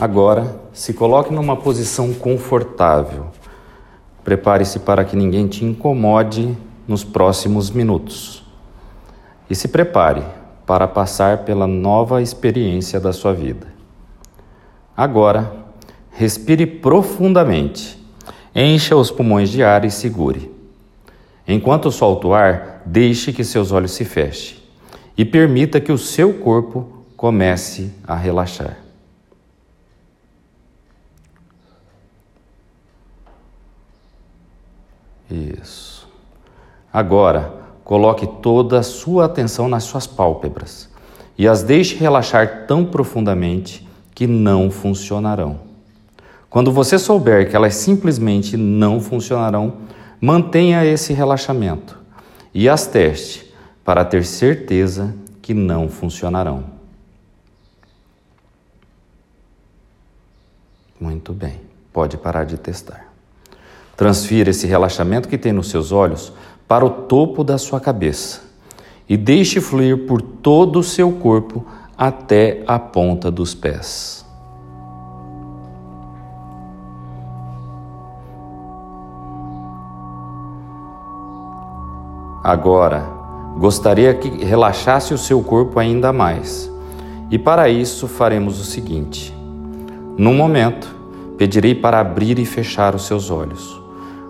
Agora, se coloque numa posição confortável. Prepare-se para que ninguém te incomode nos próximos minutos. E se prepare para passar pela nova experiência da sua vida. Agora, respire profundamente, encha os pulmões de ar e segure. Enquanto solta o ar, deixe que seus olhos se fechem e permita que o seu corpo comece a relaxar. Isso. Agora, coloque toda a sua atenção nas suas pálpebras e as deixe relaxar tão profundamente que não funcionarão. Quando você souber que elas simplesmente não funcionarão, Mantenha esse relaxamento e as teste para ter certeza que não funcionarão. Muito bem, pode parar de testar. Transfira esse relaxamento que tem nos seus olhos para o topo da sua cabeça e deixe fluir por todo o seu corpo até a ponta dos pés. Agora, gostaria que relaxasse o seu corpo ainda mais. E para isso faremos o seguinte: num momento, pedirei para abrir e fechar os seus olhos.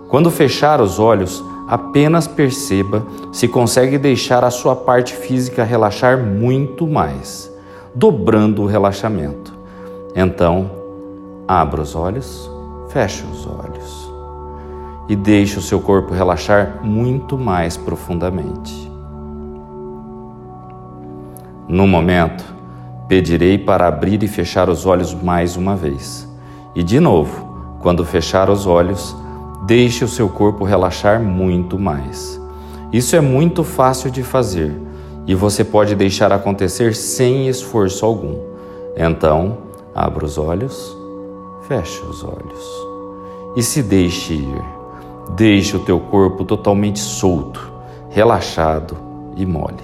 Quando fechar os olhos, apenas perceba se consegue deixar a sua parte física relaxar muito mais, dobrando o relaxamento. Então, abra os olhos, feche os olhos e deixe o seu corpo relaxar muito mais profundamente. No momento, pedirei para abrir e fechar os olhos mais uma vez. E de novo, quando fechar os olhos, deixe o seu corpo relaxar muito mais. Isso é muito fácil de fazer e você pode deixar acontecer sem esforço algum. Então, abra os olhos, feche os olhos e se deixe ir. Deixe o teu corpo totalmente solto, relaxado e mole.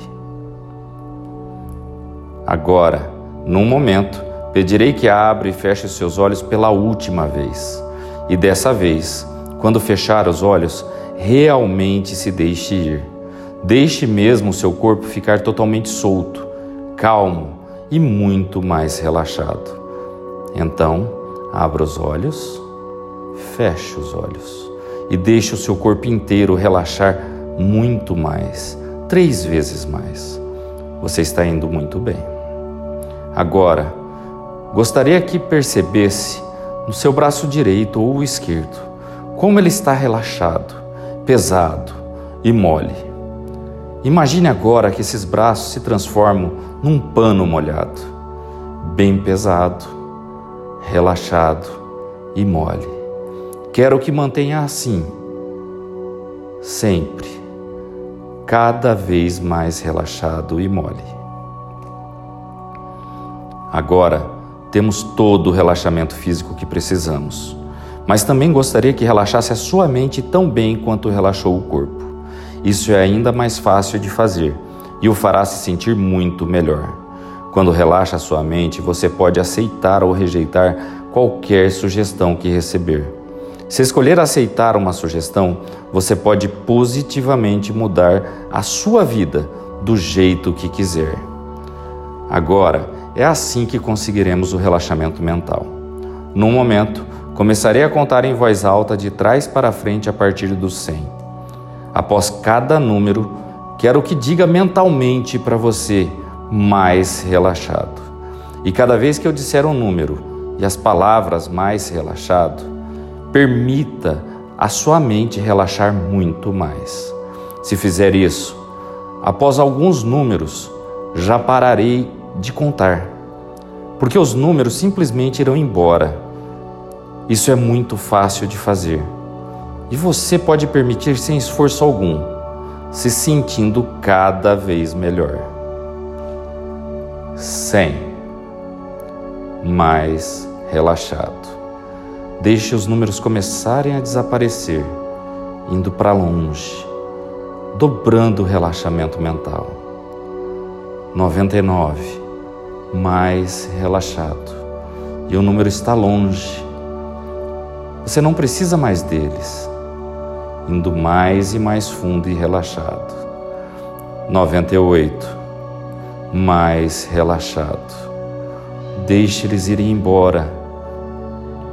Agora, num momento, pedirei que abra e feche os seus olhos pela última vez. E dessa vez, quando fechar os olhos, realmente se deixe ir. Deixe mesmo o seu corpo ficar totalmente solto, calmo e muito mais relaxado. Então, abra os olhos, feche os olhos e deixe o seu corpo inteiro relaxar muito mais, três vezes mais. Você está indo muito bem. Agora, gostaria que percebesse no seu braço direito ou esquerdo como ele está relaxado, pesado e mole. Imagine agora que esses braços se transformam num pano molhado, bem pesado, relaxado e mole. Quero que mantenha assim, sempre, cada vez mais relaxado e mole. Agora temos todo o relaxamento físico que precisamos, mas também gostaria que relaxasse a sua mente tão bem quanto relaxou o corpo. Isso é ainda mais fácil de fazer e o fará se sentir muito melhor. Quando relaxa a sua mente, você pode aceitar ou rejeitar qualquer sugestão que receber. Se escolher aceitar uma sugestão, você pode positivamente mudar a sua vida do jeito que quiser. Agora, é assim que conseguiremos o relaxamento mental. Num momento, começarei a contar em voz alta de trás para frente a partir dos 100. Após cada número, quero que diga mentalmente para você mais relaxado. E cada vez que eu disser um número e as palavras mais relaxado, permita a sua mente relaxar muito mais. Se fizer isso, após alguns números, já pararei de contar, porque os números simplesmente irão embora. Isso é muito fácil de fazer e você pode permitir sem esforço algum, se sentindo cada vez melhor. 100 mais relaxado. Deixe os números começarem a desaparecer, indo para longe, dobrando o relaxamento mental. 99, mais relaxado. e o número está longe. Você não precisa mais deles. Indo mais e mais fundo e relaxado. 98. Mais relaxado. Deixe eles irem embora.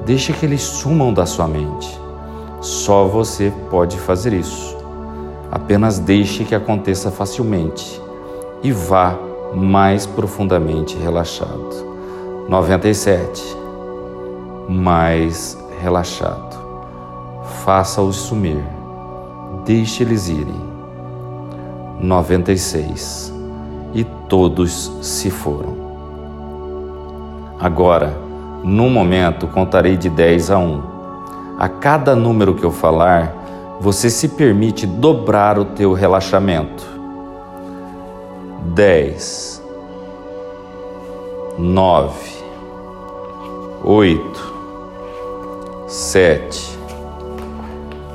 Deixe que eles sumam da sua mente. Só você pode fazer isso. Apenas deixe que aconteça facilmente e vá mais profundamente relaxado. 97. Mais relaxado. Faça-os sumir. Deixe eles irem. 96. E todos se foram. Agora, no momento, contarei de 10 a 1. A cada número que eu falar, você se permite dobrar o teu relaxamento. 10 9 8 sete,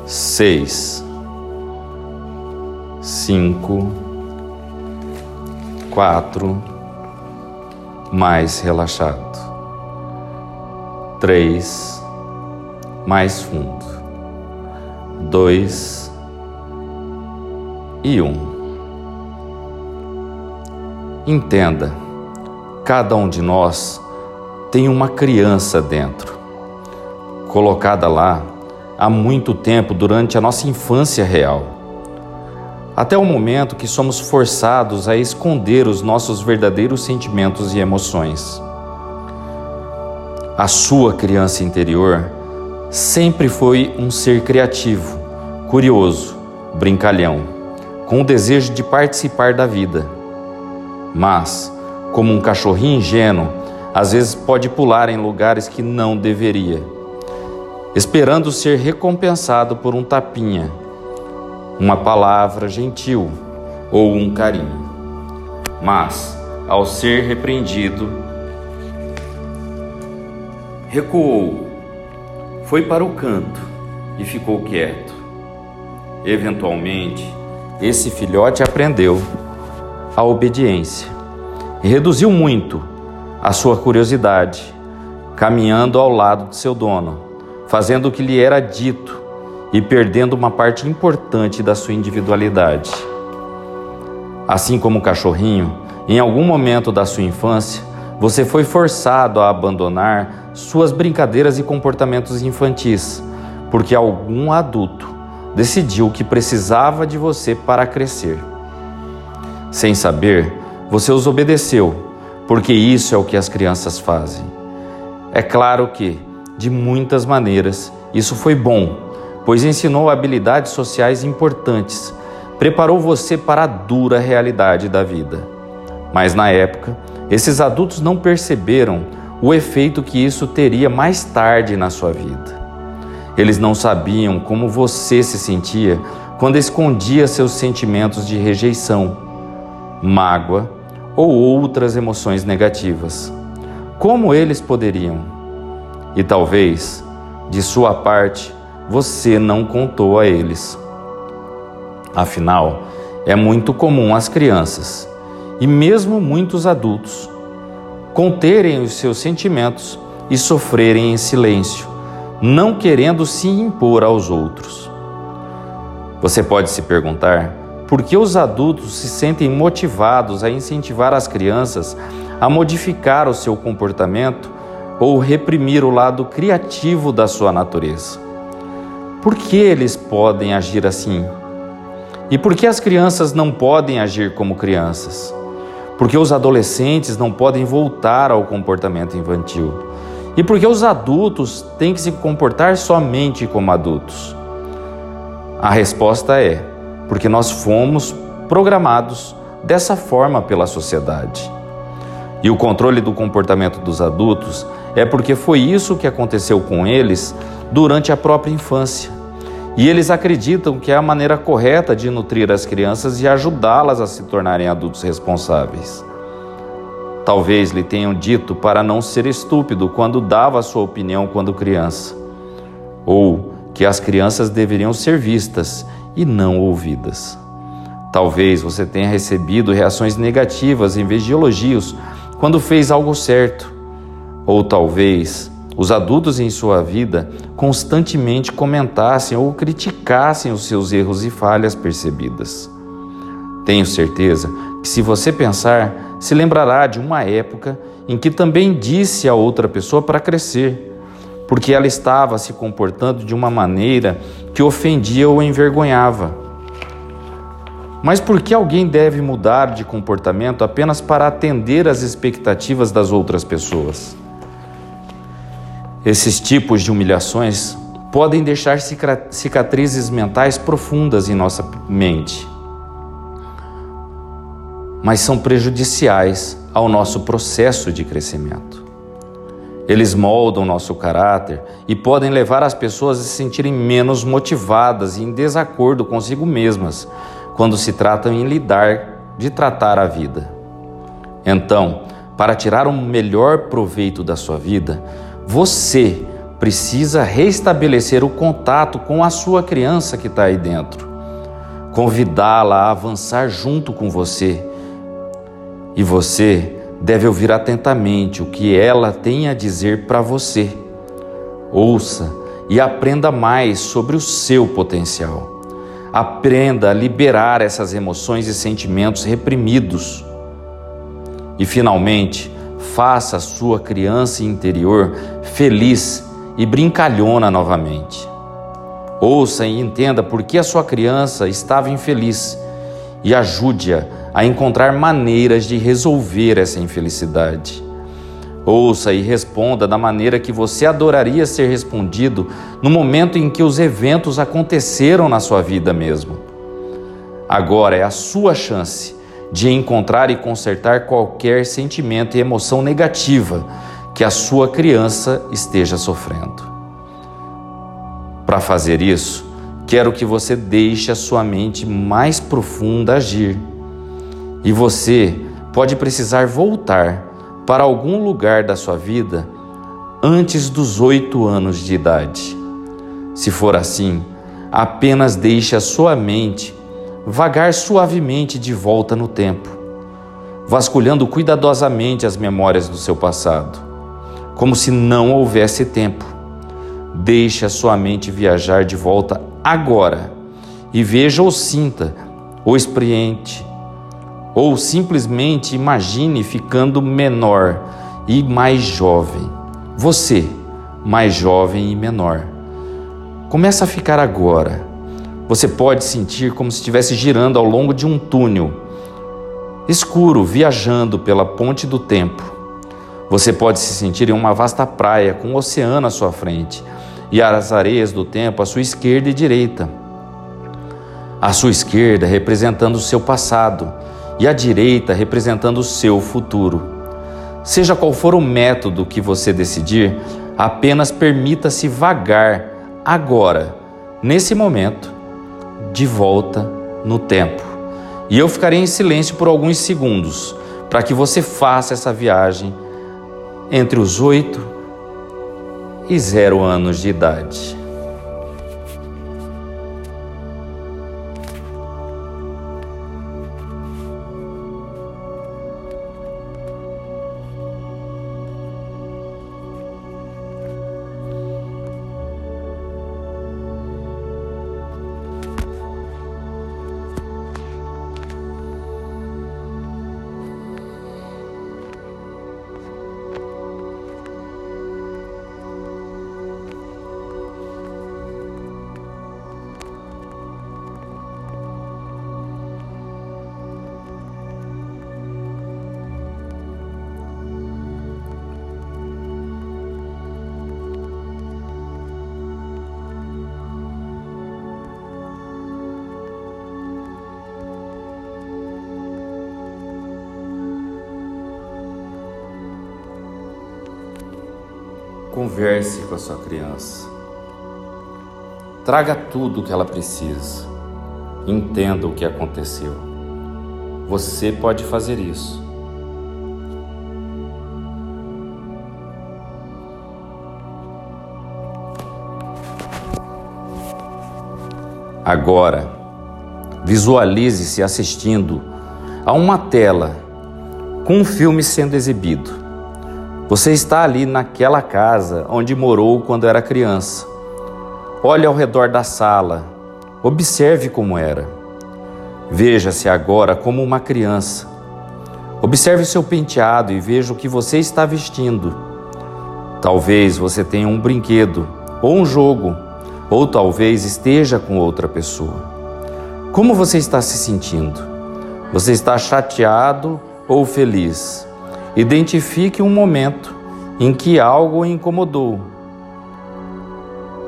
seis, cinco, quatro, mais relaxado, três, mais fundo, dois e um. Entenda, cada um de nós tem uma criança dentro colocada lá há muito tempo durante a nossa infância real. Até o momento que somos forçados a esconder os nossos verdadeiros sentimentos e emoções. A sua criança interior sempre foi um ser criativo, curioso, brincalhão, com o desejo de participar da vida. Mas, como um cachorrinho ingênuo, às vezes pode pular em lugares que não deveria esperando ser recompensado por um tapinha, uma palavra gentil ou um carinho. Mas, ao ser repreendido, recuou, foi para o canto e ficou quieto. Eventualmente, esse filhote aprendeu a obediência e reduziu muito a sua curiosidade, caminhando ao lado de seu dono fazendo o que lhe era dito e perdendo uma parte importante da sua individualidade. Assim como o cachorrinho, em algum momento da sua infância, você foi forçado a abandonar suas brincadeiras e comportamentos infantis, porque algum adulto decidiu que precisava de você para crescer. Sem saber, você os obedeceu, porque isso é o que as crianças fazem. É claro que, de muitas maneiras. Isso foi bom, pois ensinou habilidades sociais importantes, preparou você para a dura realidade da vida. Mas na época, esses adultos não perceberam o efeito que isso teria mais tarde na sua vida. Eles não sabiam como você se sentia quando escondia seus sentimentos de rejeição, mágoa ou outras emoções negativas. Como eles poderiam? E talvez, de sua parte, você não contou a eles. Afinal, é muito comum as crianças e mesmo muitos adultos conterem os seus sentimentos e sofrerem em silêncio, não querendo se impor aos outros. Você pode se perguntar por que os adultos se sentem motivados a incentivar as crianças a modificar o seu comportamento ou reprimir o lado criativo da sua natureza. Por que eles podem agir assim? E por que as crianças não podem agir como crianças? Por que os adolescentes não podem voltar ao comportamento infantil? E por que os adultos têm que se comportar somente como adultos? A resposta é: porque nós fomos programados dessa forma pela sociedade. E o controle do comportamento dos adultos é porque foi isso que aconteceu com eles durante a própria infância. E eles acreditam que é a maneira correta de nutrir as crianças e ajudá-las a se tornarem adultos responsáveis. Talvez lhe tenham dito para não ser estúpido quando dava sua opinião quando criança, ou que as crianças deveriam ser vistas e não ouvidas. Talvez você tenha recebido reações negativas em vez de elogios quando fez algo certo Ou talvez os adultos em sua vida constantemente comentassem ou criticassem os seus erros e falhas percebidas. Tenho certeza que, se você pensar, se lembrará de uma época em que também disse a outra pessoa para crescer, porque ela estava se comportando de uma maneira que ofendia ou envergonhava. Mas por que alguém deve mudar de comportamento apenas para atender às expectativas das outras pessoas? Esses tipos de humilhações podem deixar cicatrizes mentais profundas em nossa mente, mas são prejudiciais ao nosso processo de crescimento. Eles moldam nosso caráter e podem levar as pessoas a se sentirem menos motivadas e em desacordo consigo mesmas quando se tratam em lidar de tratar a vida. Então, para tirar o melhor proveito da sua vida, você precisa restabelecer o contato com a sua criança que está aí dentro, convidá-la a avançar junto com você. E você deve ouvir atentamente o que ela tem a dizer para você. Ouça e aprenda mais sobre o seu potencial. Aprenda a liberar essas emoções e sentimentos reprimidos. E, finalmente, faça a sua criança interior feliz e brincalhona novamente. Ouça e entenda por que a sua criança estava infeliz e ajude-a a encontrar maneiras de resolver essa infelicidade. Ouça e responda da maneira que você adoraria ser respondido no momento em que os eventos aconteceram na sua vida mesmo. Agora é a sua chance de encontrar e consertar qualquer sentimento e emoção negativa que a sua criança esteja sofrendo. Para fazer isso, quero que você deixe a sua mente mais profunda agir. E você pode precisar voltar para algum lugar da sua vida antes dos oito anos de idade. Se for assim, apenas deixe a sua mente vagar suavemente de volta no tempo, vasculhando cuidadosamente as memórias do seu passado, como se não houvesse tempo. Deixe a sua mente viajar de volta agora e veja ou sinta ou experiente ou simplesmente imagine ficando menor e mais jovem. Você, mais jovem e menor. Começa a ficar agora você pode sentir como se estivesse girando ao longo de um túnel escuro, viajando pela ponte do tempo. Você pode se sentir em uma vasta praia com o um oceano à sua frente e as areias do tempo à sua esquerda e direita. A sua esquerda representando o seu passado e a direita representando o seu futuro. Seja qual for o método que você decidir, apenas permita-se vagar agora, nesse momento, de volta no tempo. E eu ficarei em silêncio por alguns segundos para que você faça essa viagem entre os oito e zero anos de idade. Converse com a sua criança. Traga tudo o que ela precisa. Entenda o que aconteceu. Você pode fazer isso. Agora, visualize-se assistindo a uma tela com um filme sendo exibido Você está ali naquela casa onde morou quando era criança. Olhe ao redor da sala, observe como era. Veja-se agora como uma criança. Observe seu penteado e veja o que você está vestindo. Talvez você tenha um brinquedo ou um jogo, ou talvez esteja com outra pessoa. Como você está se sentindo? Você está chateado ou feliz? Identifique um momento em que algo o incomodou.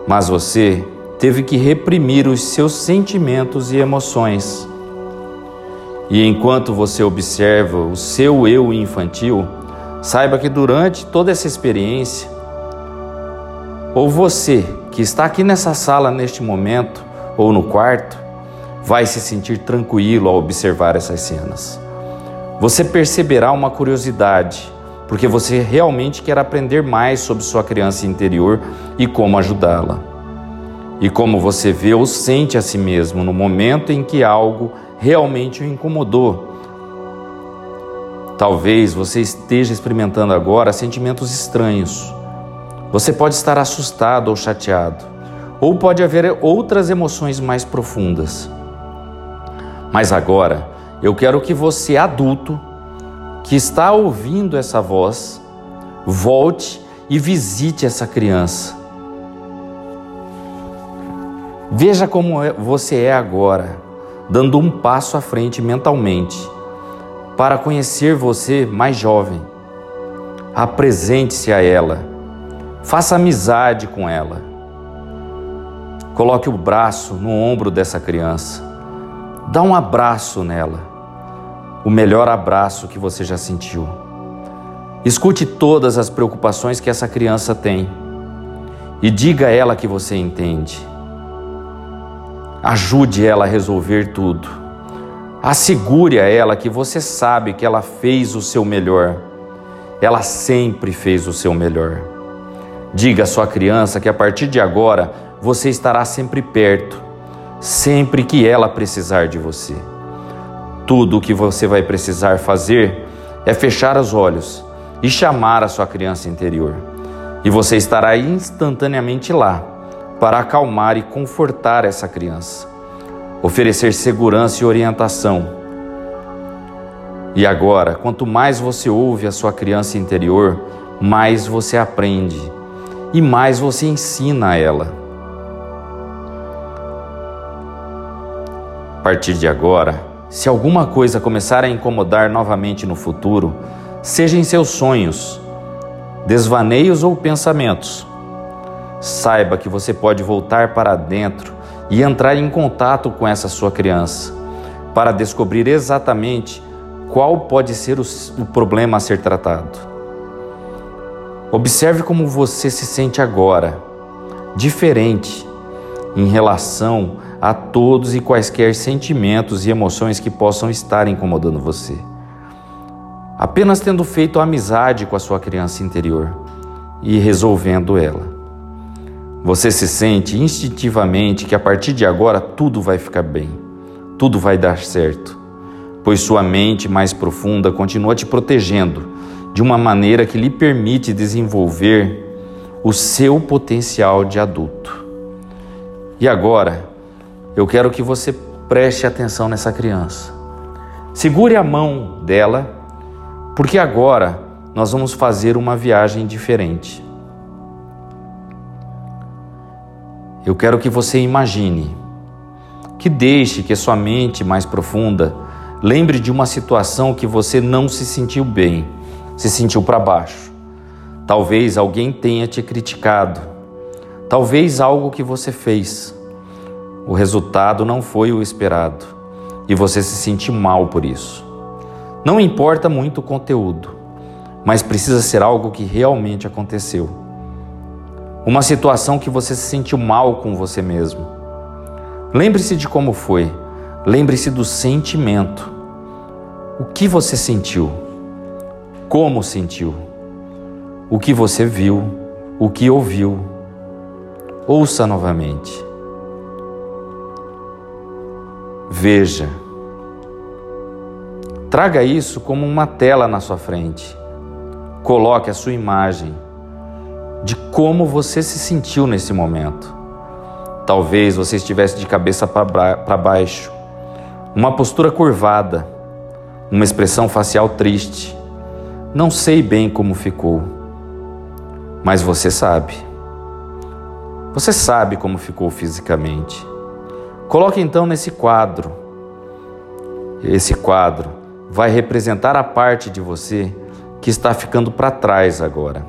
Mas você teve que reprimir os seus sentimentos e emoções. E enquanto você observa o seu eu infantil, saiba que durante toda essa experiência, ou você que está aqui nessa sala neste momento, ou no quarto, vai se sentir tranquilo ao observar essas cenas. Você perceberá uma curiosidade, porque você realmente quer aprender mais sobre sua criança interior e como ajudá-la. E como você vê ou sente a si mesmo no momento em que algo realmente o incomodou. Talvez você esteja experimentando agora sentimentos estranhos. Você pode estar assustado ou chateado, ou pode haver outras emoções mais profundas. Mas agora, eu quero que você, adulto, que está ouvindo essa voz, volte e visite essa criança. Veja como é, você é agora, dando um passo à frente mentalmente para conhecer você mais jovem. Apresente-se a ela, faça amizade com ela. Coloque o braço no ombro dessa criança, dá um abraço nela o melhor abraço que você já sentiu. Escute todas as preocupações que essa criança tem e diga a ela que você entende. Ajude ela a resolver tudo. Assegure a ela que você sabe que ela fez o seu melhor. Ela sempre fez o seu melhor. Diga à sua criança que a partir de agora você estará sempre perto, sempre que ela precisar de você. Tudo o que você vai precisar fazer é fechar os olhos e chamar a sua criança interior. E você estará instantaneamente lá para acalmar e confortar essa criança, oferecer segurança e orientação. E agora, quanto mais você ouve a sua criança interior, mais você aprende e mais você ensina a ela. A partir de agora, se alguma coisa começar a incomodar novamente no futuro, seja em seus sonhos, desvaneios ou pensamentos, saiba que você pode voltar para dentro e entrar em contato com essa sua criança para descobrir exatamente qual pode ser o, o problema a ser tratado. Observe como você se sente agora, diferente em relação a todos e quaisquer sentimentos e emoções que possam estar incomodando você. Apenas tendo feito amizade com a sua criança interior e resolvendo ela. Você se sente instintivamente que a partir de agora tudo vai ficar bem, tudo vai dar certo, pois sua mente mais profunda continua te protegendo de uma maneira que lhe permite desenvolver o seu potencial de adulto. E agora, eu quero que você preste atenção nessa criança. Segure a mão dela, porque agora nós vamos fazer uma viagem diferente. Eu quero que você imagine, que deixe que sua mente mais profunda lembre de uma situação que você não se sentiu bem, se sentiu para baixo. Talvez alguém tenha te criticado, talvez algo que você fez o resultado não foi o esperado e você se sente mal por isso. Não importa muito o conteúdo, mas precisa ser algo que realmente aconteceu. Uma situação que você se sentiu mal com você mesmo. Lembre-se de como foi, lembre-se do sentimento. O que você sentiu? Como sentiu? O que você viu? O que ouviu? Ouça novamente. Veja. Traga isso como uma tela na sua frente. coloque a sua imagem de como você se sentiu nesse momento. Talvez você estivesse de cabeça para baixo, uma postura curvada, uma expressão facial triste. Não sei bem como ficou, mas você sabe. Você sabe como ficou fisicamente. Coloque então nesse quadro. Esse quadro vai representar a parte de você que está ficando para trás agora,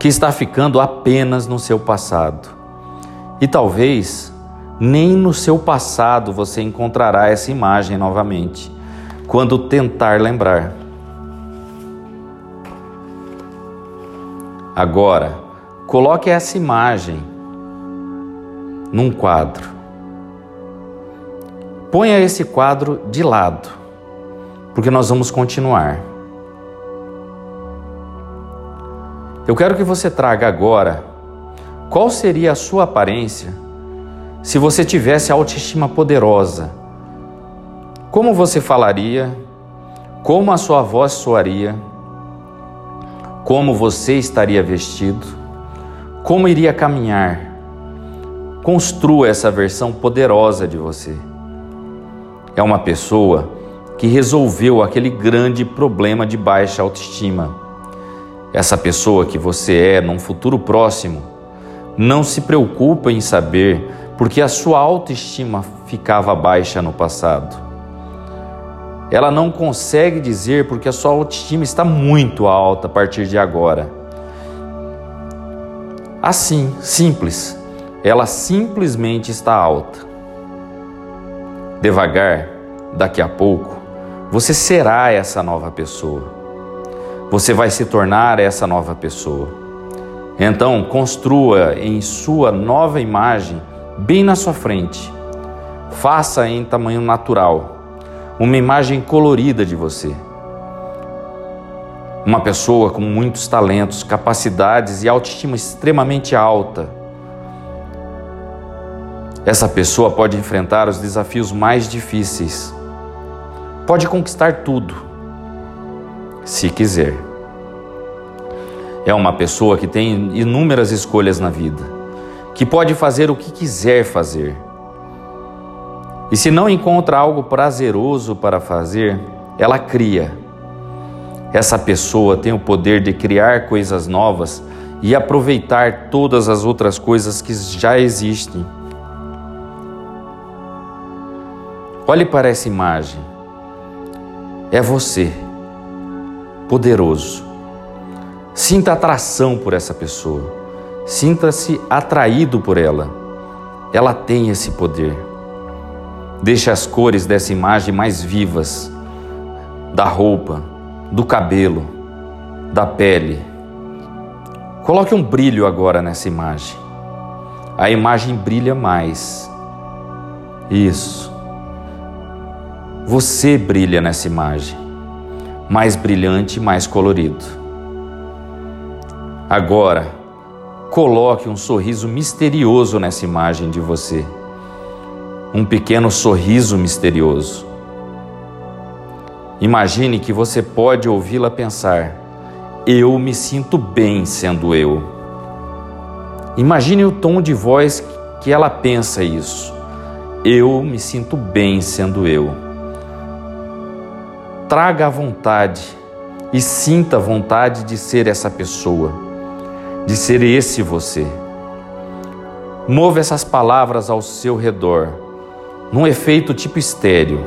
que está ficando apenas no seu passado. E talvez nem no seu passado você encontrará essa imagem novamente, quando tentar lembrar. Agora, coloque essa imagem num quadro. Ponha esse quadro de lado, porque nós vamos continuar. Eu quero que você traga agora qual seria a sua aparência se você tivesse autoestima poderosa. Como você falaria? Como a sua voz soaria? Como você estaria vestido? Como iria caminhar? Construa essa versão poderosa de você. É uma pessoa que resolveu aquele grande problema de baixa autoestima. Essa pessoa que você é num futuro próximo não se preocupa em saber porque a sua autoestima ficava baixa no passado. Ela não consegue dizer porque a sua autoestima está muito alta a partir de agora. Assim, simples ela simplesmente está alta. Devagar, daqui a pouco, você será essa nova pessoa. Você vai se tornar essa nova pessoa. Então, construa em sua nova imagem bem na sua frente. Faça em tamanho natural uma imagem colorida de você. Uma pessoa com muitos talentos, capacidades e autoestima extremamente alta essa pessoa pode enfrentar os desafios mais difíceis, pode conquistar tudo, se quiser. É uma pessoa que tem inúmeras escolhas na vida, que pode fazer o que quiser fazer. E se não encontra algo prazeroso para fazer, ela cria. Essa pessoa tem o poder de criar coisas novas e aproveitar todas as outras coisas que já existem. Olhe para essa imagem. É você, poderoso. Sinta atração por essa pessoa. Sinta-se atraído por ela. Ela tem esse poder. Deixe as cores dessa imagem mais vivas da roupa, do cabelo, da pele. Coloque um brilho agora nessa imagem. A imagem brilha mais. Isso. Você brilha nessa imagem, mais brilhante, mais colorido. Agora, coloque um sorriso misterioso nessa imagem de você. Um pequeno sorriso misterioso. Imagine que você pode ouvi-la pensar: Eu me sinto bem sendo eu. Imagine o tom de voz que ela pensa isso. Eu me sinto bem sendo eu traga a vontade e sinta a vontade de ser essa pessoa, de ser esse você. Mova essas palavras ao seu redor, num efeito tipo estéreo.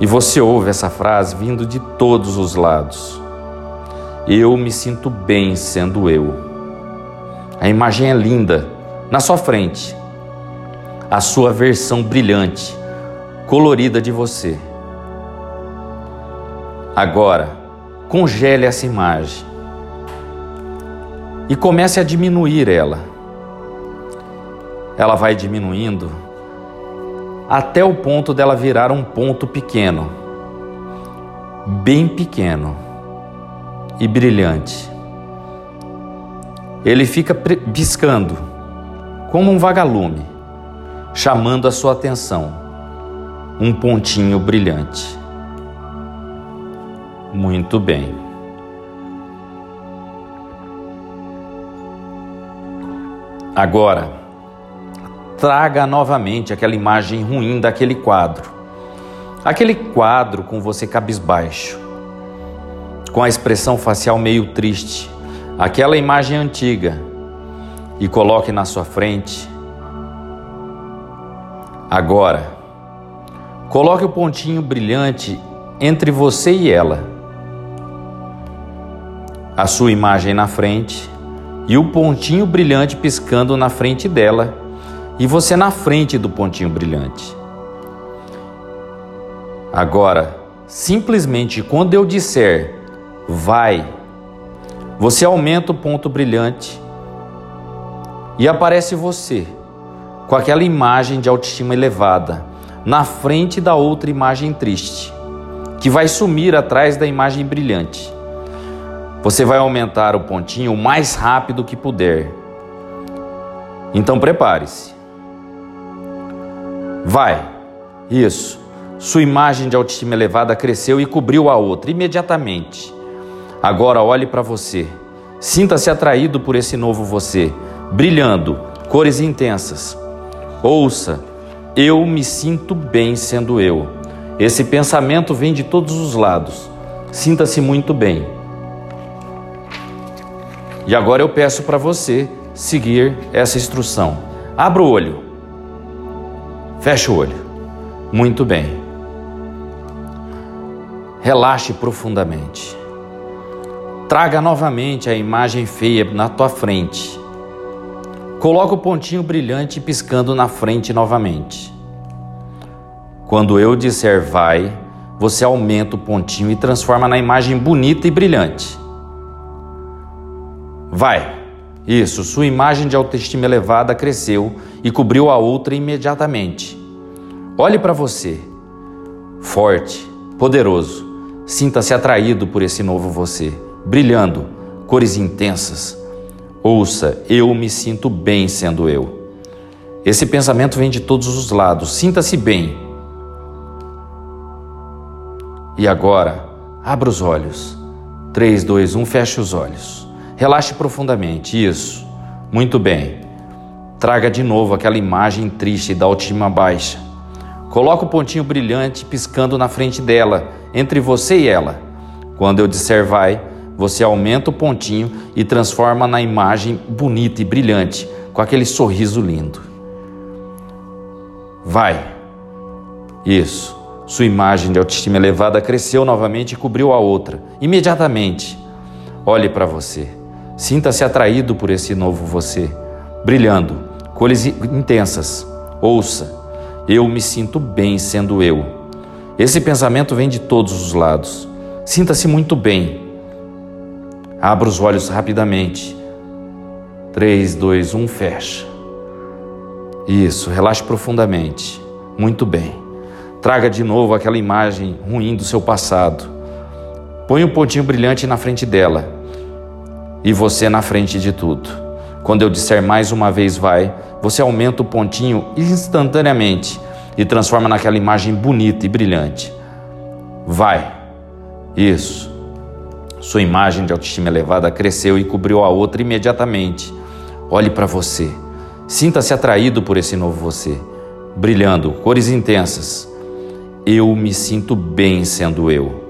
E você ouve essa frase vindo de todos os lados. Eu me sinto bem sendo eu. A imagem é linda, na sua frente. A sua versão brilhante colorida de você. Agora, congele essa imagem e comece a diminuir ela. Ela vai diminuindo até o ponto dela virar um ponto pequeno, bem pequeno e brilhante. Ele fica piscando como um vagalume, chamando a sua atenção um pontinho brilhante. Muito bem. Agora, traga novamente aquela imagem ruim daquele quadro. Aquele quadro com você cabisbaixo, com a expressão facial meio triste, aquela imagem antiga, e coloque na sua frente. Agora, coloque o pontinho brilhante entre você e ela. A sua imagem na frente e o pontinho brilhante piscando na frente dela e você na frente do pontinho brilhante. Agora, simplesmente quando eu disser vai, você aumenta o ponto brilhante e aparece você com aquela imagem de autoestima elevada na frente da outra imagem triste, que vai sumir atrás da imagem brilhante. Você vai aumentar o pontinho o mais rápido que puder. Então prepare-se. Vai. Isso. Sua imagem de autoestima elevada cresceu e cobriu a outra imediatamente. Agora olhe para você. Sinta-se atraído por esse novo você, brilhando, cores intensas. Ouça, eu me sinto bem sendo eu. Esse pensamento vem de todos os lados. Sinta-se muito bem. E agora eu peço para você seguir essa instrução. Abra o olho. Feche o olho. Muito bem. Relaxe profundamente. Traga novamente a imagem feia na tua frente. Coloque o pontinho brilhante piscando na frente novamente. Quando eu disser vai, você aumenta o pontinho e transforma na imagem bonita e brilhante. Vai. Isso, sua imagem de autoestima elevada cresceu e cobriu a outra imediatamente. Olhe para você, forte, poderoso. Sinta-se atraído por esse novo você, brilhando, cores intensas. Ouça, eu me sinto bem sendo eu. Esse pensamento vem de todos os lados. Sinta-se bem. E agora, abra os olhos. 3, 2, 1, feche os olhos. Relaxe profundamente. Isso. Muito bem. Traga de novo aquela imagem triste da autoestima baixa. Coloque o pontinho brilhante piscando na frente dela, entre você e ela. Quando eu disser vai, você aumenta o pontinho e transforma na imagem bonita e brilhante, com aquele sorriso lindo. Vai. Isso. Sua imagem de autoestima elevada cresceu novamente e cobriu a outra. Imediatamente. Olhe para você. Sinta-se atraído por esse novo você, brilhando, cores intensas. Ouça, eu me sinto bem sendo eu. Esse pensamento vem de todos os lados. Sinta-se muito bem. Abra os olhos rapidamente. 3, 2, 1, fecha. Isso, relaxe profundamente. Muito bem. Traga de novo aquela imagem ruim do seu passado. Põe um pontinho brilhante na frente dela e você na frente de tudo. Quando eu disser mais uma vez vai, você aumenta o pontinho instantaneamente e transforma naquela imagem bonita e brilhante. Vai. Isso. Sua imagem de autoestima elevada cresceu e cobriu a outra imediatamente. Olhe para você. Sinta-se atraído por esse novo você, brilhando, cores intensas. Eu me sinto bem sendo eu.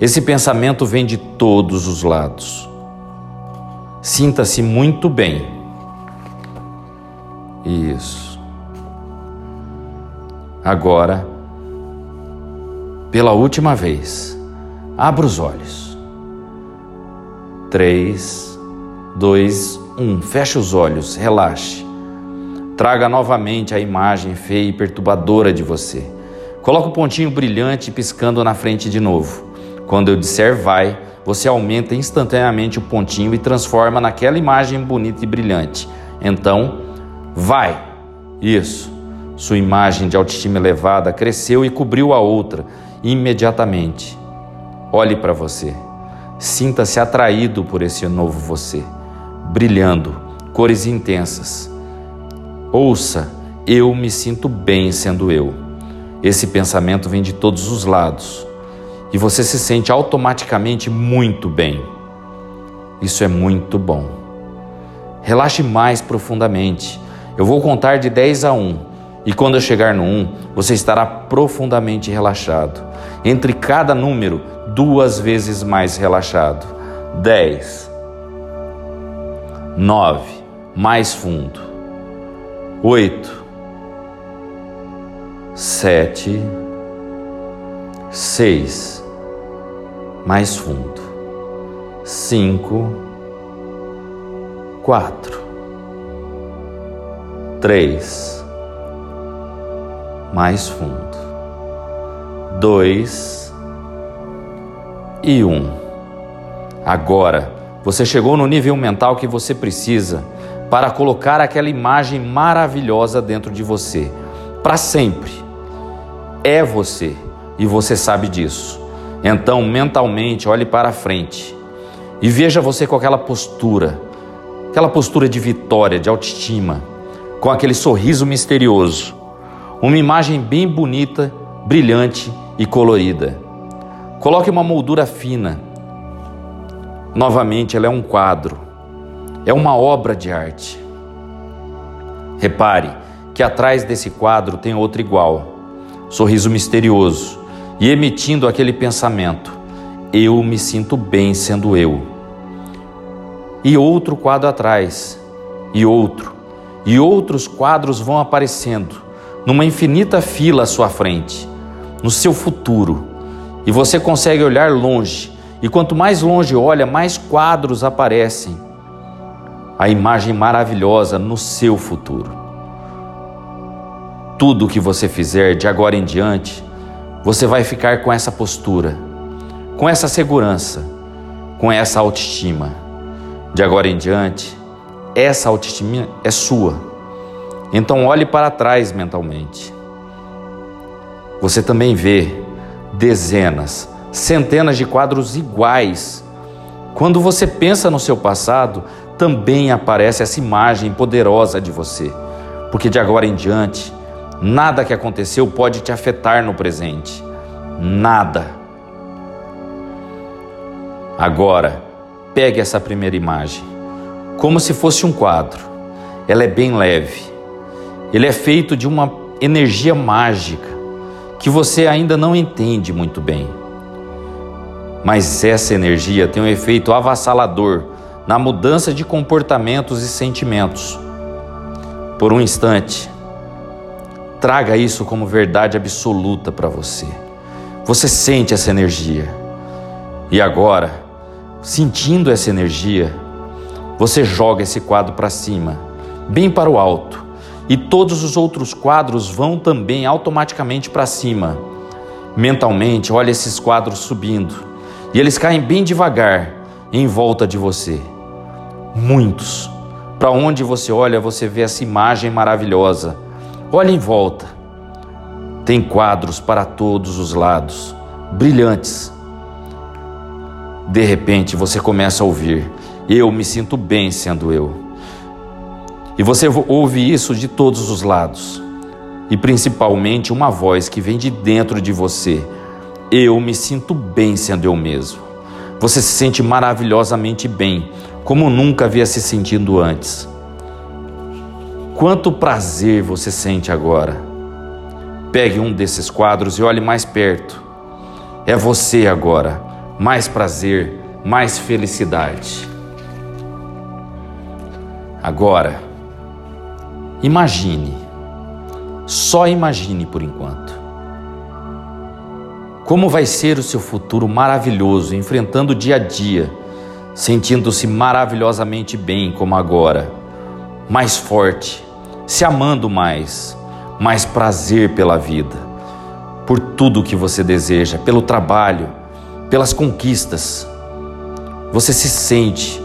Esse pensamento vem de todos os lados. Sinta-se muito bem. Isso. Agora, pela última vez, abra os olhos. Três, dois, um. Feche os olhos, relaxe. Traga novamente a imagem feia e perturbadora de você. Coloque o pontinho brilhante piscando na frente de novo. Quando eu disser vai, você aumenta instantaneamente o pontinho e transforma naquela imagem bonita e brilhante. Então, vai! Isso! Sua imagem de autoestima elevada cresceu e cobriu a outra imediatamente. Olhe para você. Sinta-se atraído por esse novo você, brilhando, cores intensas. Ouça, eu me sinto bem sendo eu. Esse pensamento vem de todos os lados e você se sente automaticamente muito bem. Isso é muito bom. Relaxe mais profundamente. Eu vou contar de 10 a 1 e quando eu chegar no 1, você estará profundamente relaxado. Entre cada número, duas vezes mais relaxado. 10, 9, mais fundo. 8, 7, 6, mais fundo. 5, 4, 3, mais fundo. 2 e 1. Um. Agora, você chegou no nível mental que você precisa para colocar aquela imagem maravilhosa dentro de você, para sempre. É você e você sabe disso. Então, mentalmente, olhe para frente e veja você com aquela postura, aquela postura de vitória, de autoestima, com aquele sorriso misterioso, uma imagem bem bonita, brilhante e colorida. Coloque uma moldura fina. Novamente, ela é um quadro, é uma obra de arte. Repare que atrás desse quadro tem outro igual, sorriso misterioso, e emitindo aquele pensamento: eu me sinto bem sendo eu. E outro quadro atrás, e outro, e outros quadros vão aparecendo numa infinita fila à sua frente, no seu futuro. E você consegue olhar longe, e quanto mais longe olha, mais quadros aparecem. A imagem maravilhosa no seu futuro. Tudo o que você fizer de agora em diante você vai ficar com essa postura, com essa segurança, com essa autoestima. De agora em diante, essa autoestima é sua. Então olhe para trás mentalmente. Você também vê dezenas, centenas de quadros iguais. Quando você pensa no seu passado, também aparece essa imagem poderosa de você, porque de agora em diante Nada que aconteceu pode te afetar no presente. Nada. Agora, pegue essa primeira imagem, como se fosse um quadro. Ela é bem leve. Ele é feito de uma energia mágica que você ainda não entende muito bem. Mas essa energia tem um efeito avassalador na mudança de comportamentos e sentimentos. Por um instante, Traga isso como verdade absoluta para você. Você sente essa energia. E agora, sentindo essa energia, você joga esse quadro para cima, bem para o alto, e todos os outros quadros vão também automaticamente para cima. Mentalmente, olha esses quadros subindo, e eles caem bem devagar em volta de você. Muitos. Para onde você olha, você vê essa imagem maravilhosa Olhe em volta. Tem quadros para todos os lados, brilhantes. De repente você começa a ouvir: Eu me sinto bem sendo eu. E você ouve isso de todos os lados, e principalmente uma voz que vem de dentro de você: Eu me sinto bem sendo eu mesmo. Você se sente maravilhosamente bem, como nunca havia se sentindo antes. Quanto prazer você sente agora? Pegue um desses quadros e olhe mais perto. É você agora. Mais prazer, mais felicidade. Agora, imagine, só imagine por enquanto. Como vai ser o seu futuro maravilhoso, enfrentando o dia a dia, sentindo-se maravilhosamente bem como agora, mais forte, se amando mais, mais prazer pela vida, por tudo que você deseja, pelo trabalho, pelas conquistas. Você se sente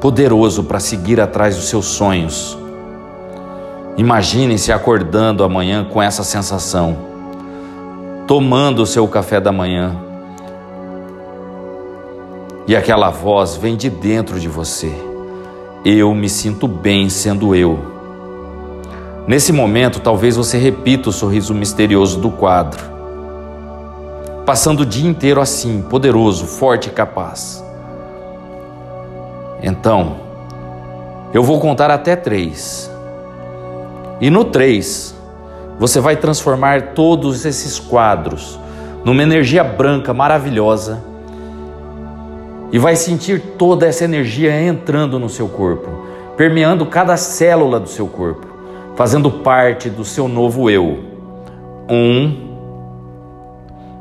poderoso para seguir atrás dos seus sonhos. Imagine-se acordando amanhã com essa sensação, tomando o seu café da manhã. E aquela voz vem de dentro de você. Eu me sinto bem sendo eu. Nesse momento, talvez você repita o sorriso misterioso do quadro. passando o dia inteiro assim, poderoso, forte e capaz. Então, eu vou contar até três. E no três, você vai transformar todos esses quadros numa energia branca maravilhosa e vai sentir toda essa energia entrando no seu corpo, permeando cada célula do seu corpo, fazendo parte do seu novo eu. Um,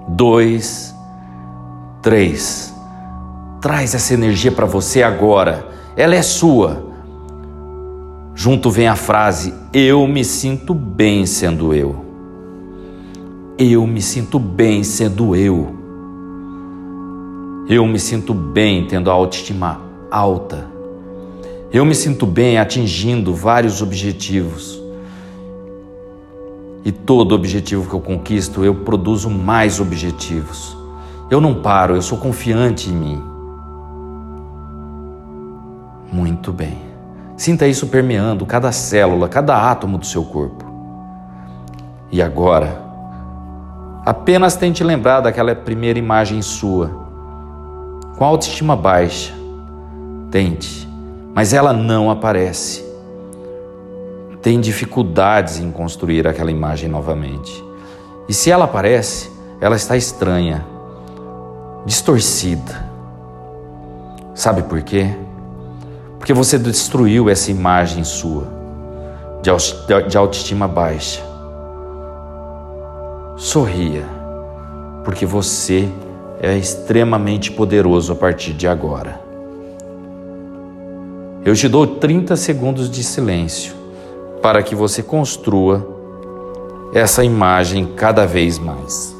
dois, três. Traz essa energia para você agora, ela é sua. Junto vem a frase: Eu me sinto bem sendo eu. Eu me sinto bem sendo eu. Eu me sinto bem tendo a autoestima alta. Eu me sinto bem atingindo vários objetivos. E todo objetivo que eu conquisto, eu produzo mais objetivos. Eu não paro, eu sou confiante em mim. Muito bem. Sinta isso permeando cada célula, cada átomo do seu corpo. E agora, apenas tente lembrar daquela primeira imagem sua, com autoestima baixa. Tente, mas ela não aparece. Tem dificuldades em construir aquela imagem novamente. E se ela aparece, ela está estranha, distorcida. Sabe por quê? Porque você destruiu essa imagem sua de autoestima baixa. Sorria, porque você é extremamente poderoso a partir de agora. Eu te dou 30 segundos de silêncio para que você construa essa imagem cada vez mais.